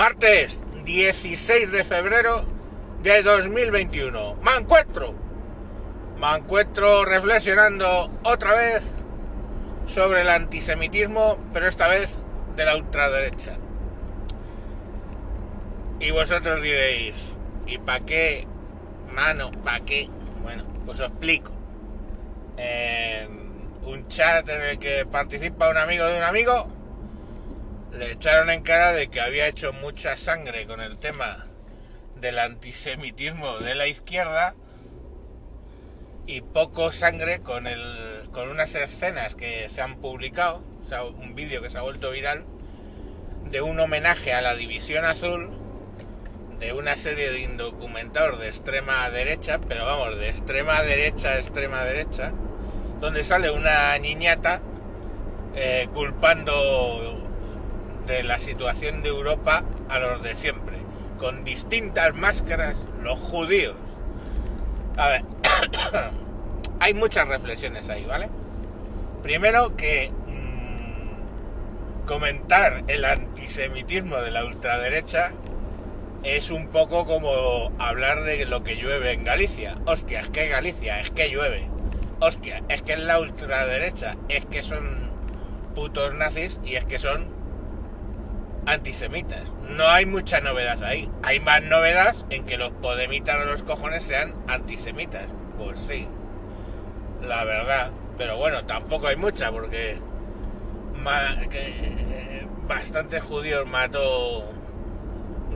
Martes 16 de febrero de 2021. Me encuentro. Me encuentro reflexionando otra vez sobre el antisemitismo, pero esta vez de la ultraderecha. Y vosotros diréis, ¿y para qué? Mano, ¿para qué? Bueno, pues os explico. En un chat en el que participa un amigo de un amigo, le echaron en cara de que había hecho mucha sangre con el tema del antisemitismo de la izquierda y poco sangre con el con unas escenas que se han publicado, o sea, un vídeo que se ha vuelto viral de un homenaje a la División Azul de una serie de indocumentados de extrema derecha, pero vamos, de extrema derecha a extrema derecha, donde sale una niñata eh, culpando de la situación de Europa a los de siempre, con distintas máscaras, los judíos. A ver, hay muchas reflexiones ahí, ¿vale? Primero que mmm, comentar el antisemitismo de la ultraderecha es un poco como hablar de lo que llueve en Galicia. Hostia, es que Galicia, es que llueve. Hostia, es que es la ultraderecha, es que son putos nazis y es que son antisemitas. No hay mucha novedad ahí. Hay más novedad en que los podemitas de los cojones sean antisemitas. Pues sí, la verdad. Pero bueno, tampoco hay mucha porque eh, bastantes judíos mató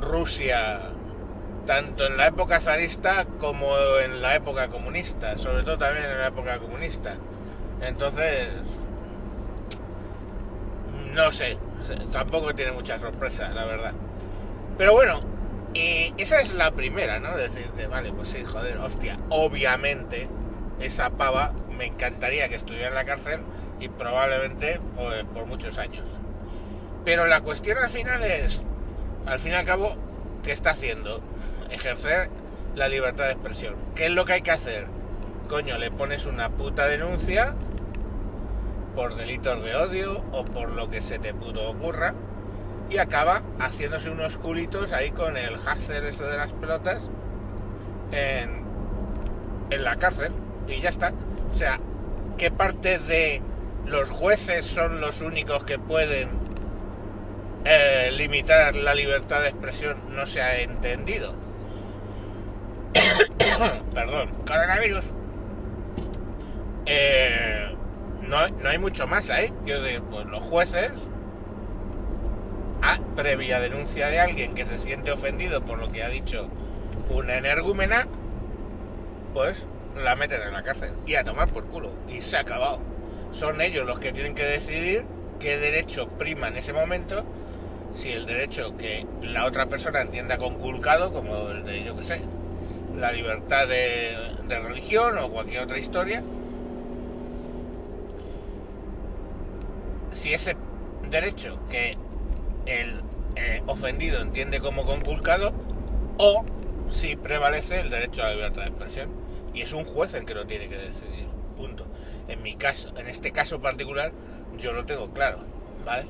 Rusia tanto en la época zarista como en la época comunista, sobre todo también en la época comunista. Entonces, no sé, tampoco tiene mucha sorpresa, la verdad. Pero bueno, y esa es la primera, ¿no? Decir que, vale, pues sí, joder, hostia, obviamente esa pava me encantaría que estuviera en la cárcel y probablemente pues, por muchos años. Pero la cuestión al final es, al fin y al cabo, ¿qué está haciendo? Ejercer la libertad de expresión. ¿Qué es lo que hay que hacer? Coño, le pones una puta denuncia por delitos de odio o por lo que se te puto ocurra y acaba haciéndose unos culitos ahí con el hacer ese de las pelotas en, en la cárcel y ya está. O sea, ¿qué parte de los jueces son los únicos que pueden eh, limitar la libertad de expresión no se ha entendido. Perdón, coronavirus. Eh, no, no, hay mucho más ahí. Yo digo, pues los jueces, a previa denuncia de alguien que se siente ofendido por lo que ha dicho una energúmena, pues la meten en la cárcel y a tomar por culo. Y se ha acabado. Son ellos los que tienen que decidir qué derecho prima en ese momento si el derecho que la otra persona entienda conculcado, como el de, yo que sé, la libertad de religión o cualquier otra historia, si ese derecho que el eh, ofendido entiende como conculcado, o si prevalece el derecho a la libertad de expresión. Y es un juez el que lo tiene que decidir. Punto. En mi caso, en este caso particular, yo lo tengo claro, ¿vale?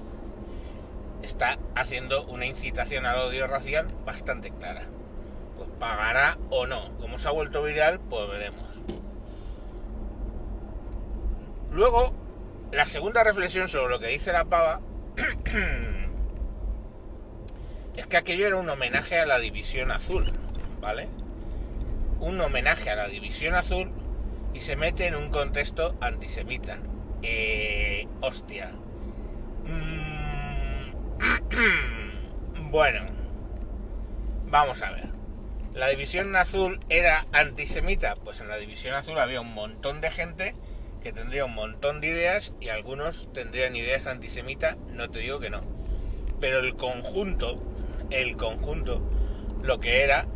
está haciendo una incitación al odio racial bastante clara. Pues pagará o no. Como se ha vuelto viral, pues veremos. Luego, la segunda reflexión sobre lo que dice la pava es que aquello era un homenaje a la división azul, ¿vale? Un homenaje a la división azul y se mete en un contexto antisemita. Eh, hostia. Mm, bueno, vamos a ver. ¿La división azul era antisemita? Pues en la división azul había un montón de gente que tendría un montón de ideas y algunos tendrían ideas antisemitas, no te digo que no. Pero el conjunto, el conjunto, lo que era,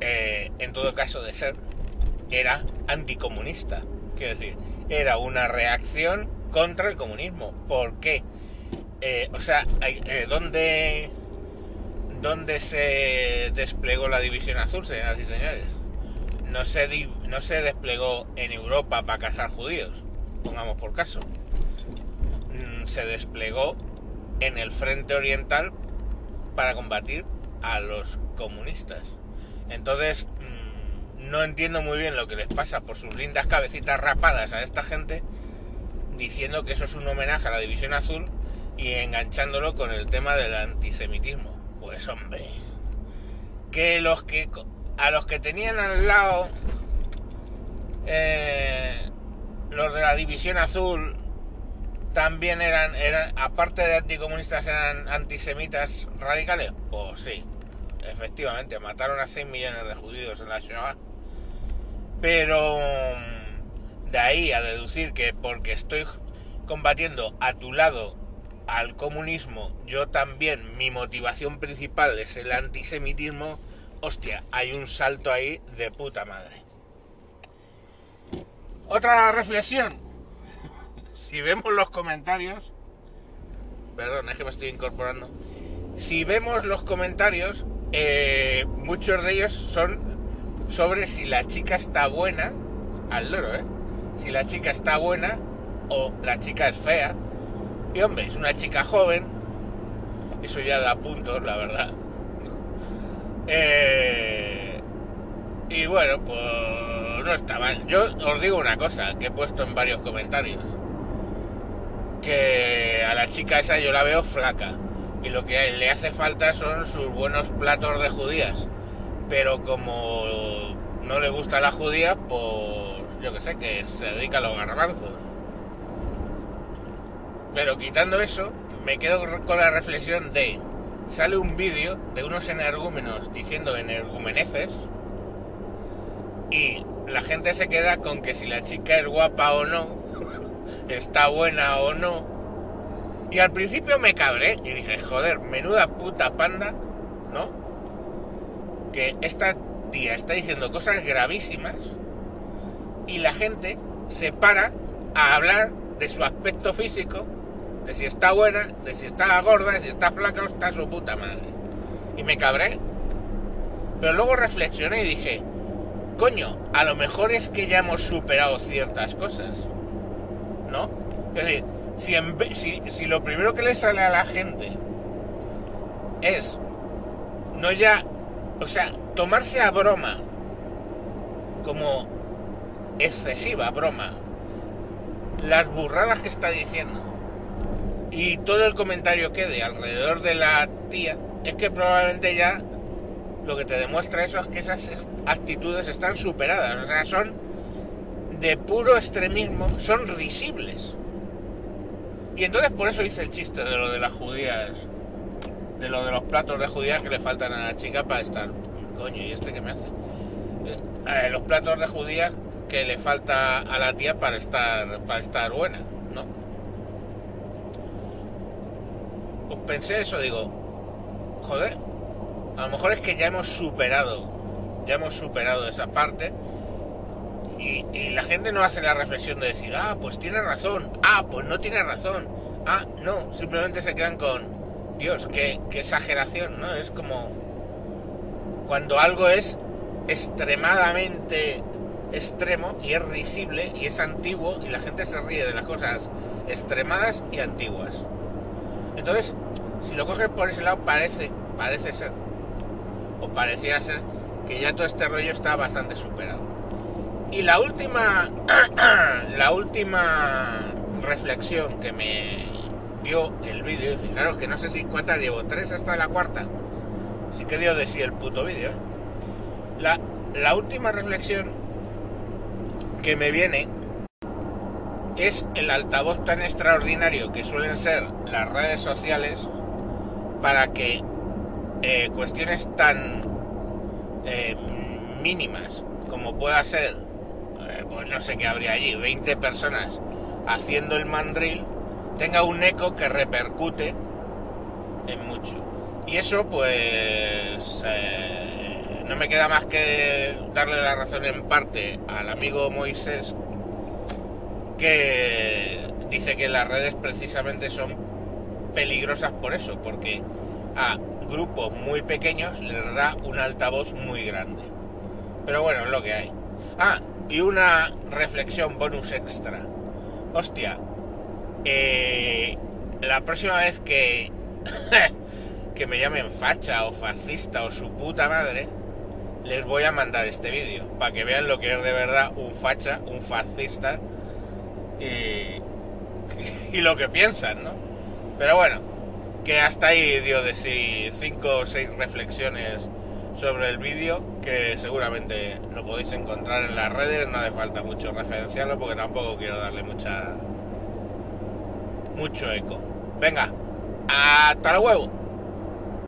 eh, en todo caso de ser, era anticomunista. Quiero decir, era una reacción contra el comunismo. ¿Por qué? Eh, o sea, eh, ¿dónde, ¿dónde se desplegó la división azul, señoras y señores? No se, no se desplegó en Europa para cazar judíos, pongamos por caso. Mm, se desplegó en el frente oriental para combatir a los comunistas. Entonces, mm, no entiendo muy bien lo que les pasa por sus lindas cabecitas rapadas a esta gente, diciendo que eso es un homenaje a la División Azul y enganchándolo con el tema del antisemitismo. Pues hombre, que los que a los que tenían al lado eh, los de la División Azul también eran, eran, aparte de anticomunistas, eran antisemitas radicales. Pues sí, efectivamente, mataron a 6 millones de judíos en la Shoah. Pero mm, de ahí a deducir que porque estoy combatiendo a tu lado al comunismo, yo también, mi motivación principal es el antisemitismo, hostia, hay un salto ahí de puta madre. Otra reflexión. Si vemos los comentarios, perdón, es que me estoy incorporando. Si vemos los comentarios, eh, muchos de ellos son sobre si la chica está buena, al loro, ¿eh? Si la chica está buena o la chica es fea y hombre, es una chica joven, eso ya da puntos, la verdad. Eh, y bueno, pues no está. Yo os digo una cosa que he puesto en varios comentarios. Que a la chica esa yo la veo flaca. Y lo que le hace falta son sus buenos platos de judías. Pero como no le gusta la judía, pues yo que sé, que se dedica a los garbanzos. Pero quitando eso, me quedo con la reflexión de, sale un vídeo de unos energúmenos diciendo energumeneces y la gente se queda con que si la chica es guapa o no, está buena o no. Y al principio me cabré y dije, joder, menuda puta panda, ¿no? Que esta tía está diciendo cosas gravísimas y la gente se para a hablar de su aspecto físico de si está buena, de si está gorda, de si está flaca o está su puta madre. Y me cabré. Pero luego reflexioné y dije, coño, a lo mejor es que ya hemos superado ciertas cosas. ¿No? Es decir, si, lo primero que le sale a la gente es no ya, o sea, tomarse a broma como excesiva broma las burradas que está diciendo y todo el comentario que quede alrededor de la tía, es que probablemente ya lo que te demuestra eso es que esas actitudes están superadas, o sea, son de puro extremismo, son risibles. Y entonces por eso hice el chiste de lo de las judías, de lo de los platos de judías que le faltan a la chica para estar. Coño, ¿y este qué me hace? Eh, eh, los platos de judías que le falta a la tía para estar, para estar buena. pues pensé eso, digo, joder, a lo mejor es que ya hemos superado, ya hemos superado esa parte y, la gente no hace la reflexión de decir, ah, pues tiene razón, ah, pues no tiene razón, ah, no, simplemente se quedan con, Dios, qué, qué exageración, ¿no? Es como cuando algo es extremadamente extremo y es risible y es antiguo y la gente se ríe de las cosas extremadas y antiguas. Entonces, si lo coges por ese lado, parece, parece ser, o parecía ser, que ya todo este rollo está bastante superado. Y la última, la última reflexión que me dio el vídeo, fijaros que no sé si cuántas llevo, tres hasta la cuarta, sí que dio de sí el puto vídeo. ¿eh? La, la última reflexión que me viene es el altavoz tan extraordinario que suelen ser las redes sociales para que eh, cuestiones tan eh, mínimas como pueda ser, eh, pues no sé qué habría allí, 20 personas haciendo el mandril, tenga un eco que repercute en mucho. Y eso pues no me queda más que darle la razón en parte al amigo Moisés que dice que las redes precisamente son peligrosas por eso, porque a grupos muy pequeños les da un altavoz muy grande. Pero bueno, es lo que hay. Ah, y una reflexión bonus extra. Hostia, eh, la próxima vez que, que me llamen facha o fascista o su puta madre, les voy a mandar este vídeo para que vean lo que es de verdad un facha, un fascista y, y lo que piensan, ¿no? Pero bueno, que hasta ahí dio de sí cinco o seis reflexiones sobre el vídeo que seguramente lo podéis encontrar en las redes, no hace falta mucho referenciarlo porque tampoco quiero darle mucha mucho eco. Venga, hasta luego.